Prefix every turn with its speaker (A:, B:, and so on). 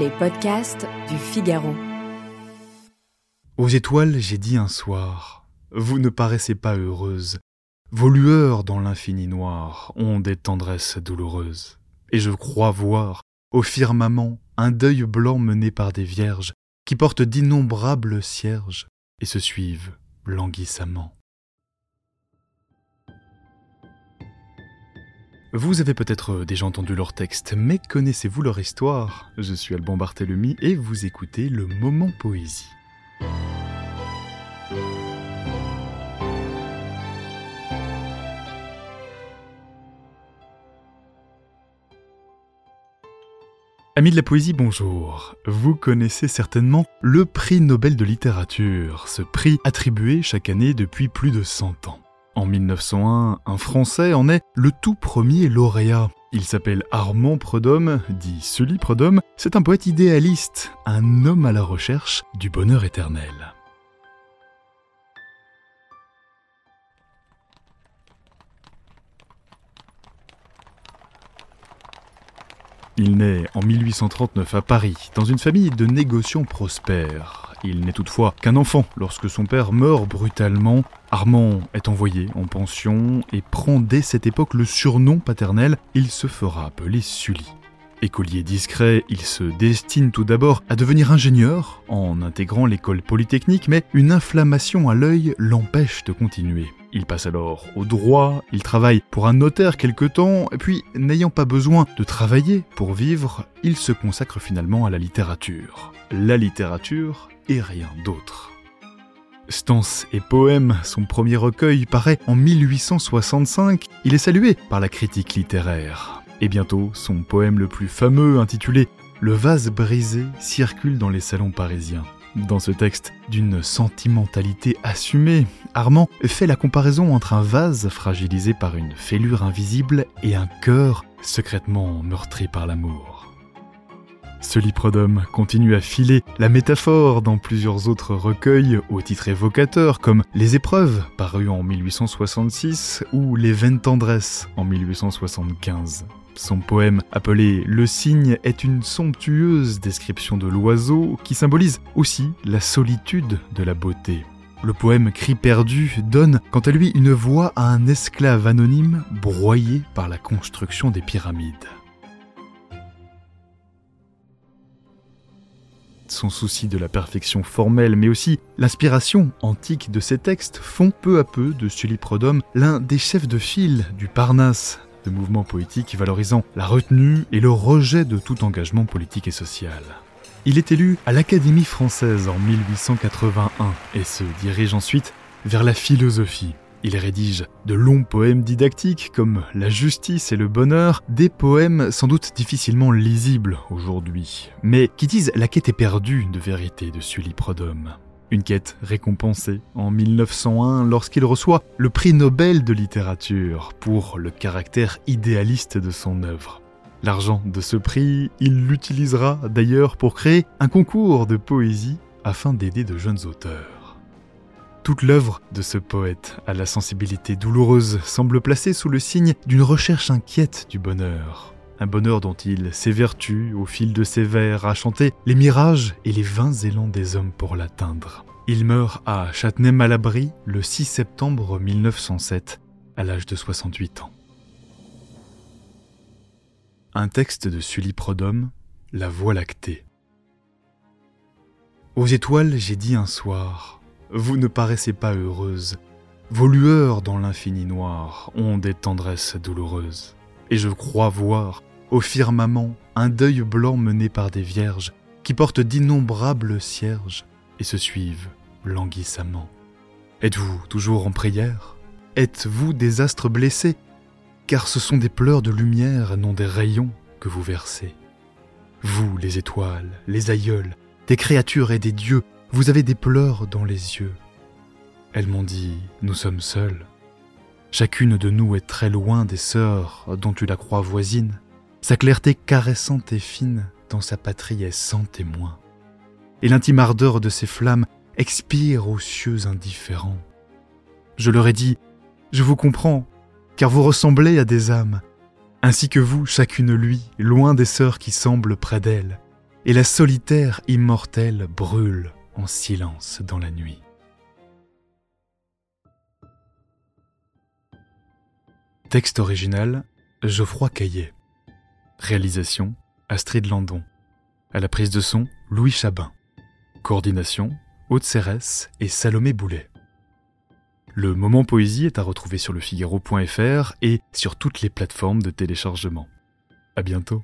A: Les podcasts du Figaro.
B: Aux étoiles, j'ai dit un soir, vous ne paraissez pas heureuses. Vos lueurs dans l'infini noir ont des tendresses douloureuses. Et je crois voir, au firmament, un deuil blanc mené par des vierges qui portent d'innombrables cierges et se suivent languissamment. Vous avez peut-être déjà entendu leur texte, mais connaissez-vous leur histoire? Je suis Alban Barthélemy et vous écoutez le Moment Poésie. Amis de la poésie, bonjour. Vous connaissez certainement le prix Nobel de littérature, ce prix attribué chaque année depuis plus de 100 ans. En 1901, un Français en est le tout premier lauréat. Il s'appelle Armand Prudhomme, dit Sully Prudhomme. C'est un poète idéaliste, un homme à la recherche du bonheur éternel. Il naît en 1839 à Paris, dans une famille de négociants prospères. Il n'est toutefois qu'un enfant lorsque son père meurt brutalement. Armand est envoyé en pension et prend dès cette époque le surnom paternel. Il se fera appeler Sully. Écolier discret, il se destine tout d'abord à devenir ingénieur en intégrant l'école polytechnique, mais une inflammation à l'œil l'empêche de continuer. Il passe alors au droit, il travaille pour un notaire quelque temps, puis, n'ayant pas besoin de travailler pour vivre, il se consacre finalement à la littérature. La littérature et rien d'autre. Stance et poèmes, son premier recueil paraît en 1865. Il est salué par la critique littéraire. Et bientôt, son poème le plus fameux, intitulé Le vase brisé, circule dans les salons parisiens. Dans ce texte, d'une sentimentalité assumée, Armand fait la comparaison entre un vase fragilisé par une fêlure invisible et un cœur secrètement meurtri par l'amour. Ce Liprodome continue à filer la métaphore dans plusieurs autres recueils au titre évocateur comme Les épreuves, paru en 1866, ou Les vaines tendresses en 1875. Son poème appelé Le cygne est une somptueuse description de l'oiseau qui symbolise aussi la solitude de la beauté. Le poème Cri perdu donne quant à lui une voix à un esclave anonyme broyé par la construction des pyramides. son souci de la perfection formelle, mais aussi l'inspiration antique de ses textes font peu à peu de Sully Prodhomme l'un des chefs de file du Parnasse, de mouvements poétiques valorisant la retenue et le rejet de tout engagement politique et social. Il est élu à l'Académie française en 1881 et se dirige ensuite vers la philosophie. Il rédige de longs poèmes didactiques comme La justice et le bonheur, des poèmes sans doute difficilement lisibles aujourd'hui, mais qui disent la quête est perdue de vérité de Sully Prodhomme. Une quête récompensée en 1901 lorsqu'il reçoit le prix Nobel de littérature pour le caractère idéaliste de son œuvre. L'argent de ce prix, il l'utilisera d'ailleurs pour créer un concours de poésie afin d'aider de jeunes auteurs. Toute l'œuvre de ce poète à la sensibilité douloureuse semble placée sous le signe d'une recherche inquiète du bonheur. Un bonheur dont il s'évertue au fil de ses vers à chanter les mirages et les vains élans des hommes pour l'atteindre. Il meurt à Châtenay-Malabry le 6 septembre 1907 à l'âge de 68 ans. Un texte de Sully Prodhomme, La Voie lactée. Aux étoiles, j'ai dit un soir, vous ne paraissez pas heureuse. Vos lueurs dans l'infini noir ont des tendresses douloureuses. Et je crois voir, au firmament, un deuil blanc mené par des vierges qui portent d'innombrables cierges et se suivent languissamment. Êtes-vous toujours en prière? Êtes-vous des astres blessés? Car ce sont des pleurs de lumière, non des rayons, que vous versez. Vous, les étoiles, les aïeuls, des créatures et des dieux, vous avez des pleurs dans les yeux. Elles m'ont dit, nous sommes seuls. Chacune de nous est très loin des sœurs dont tu la crois voisine. Sa clarté caressante et fine dans sa patrie est sans témoin. Et l'intime ardeur de ses flammes expire aux cieux indifférents. Je leur ai dit, je vous comprends, car vous ressemblez à des âmes, ainsi que vous, chacune lui, loin des sœurs qui semblent près d'elle. et la solitaire immortelle brûle en silence dans la nuit. Texte original Geoffroy Caillet. Réalisation Astrid Landon. À la prise de son Louis Chabin. Coordination Haute Cérès et Salomé Boulet. Le moment poésie est à retrouver sur le Figaro.fr et sur toutes les plateformes de téléchargement. À bientôt.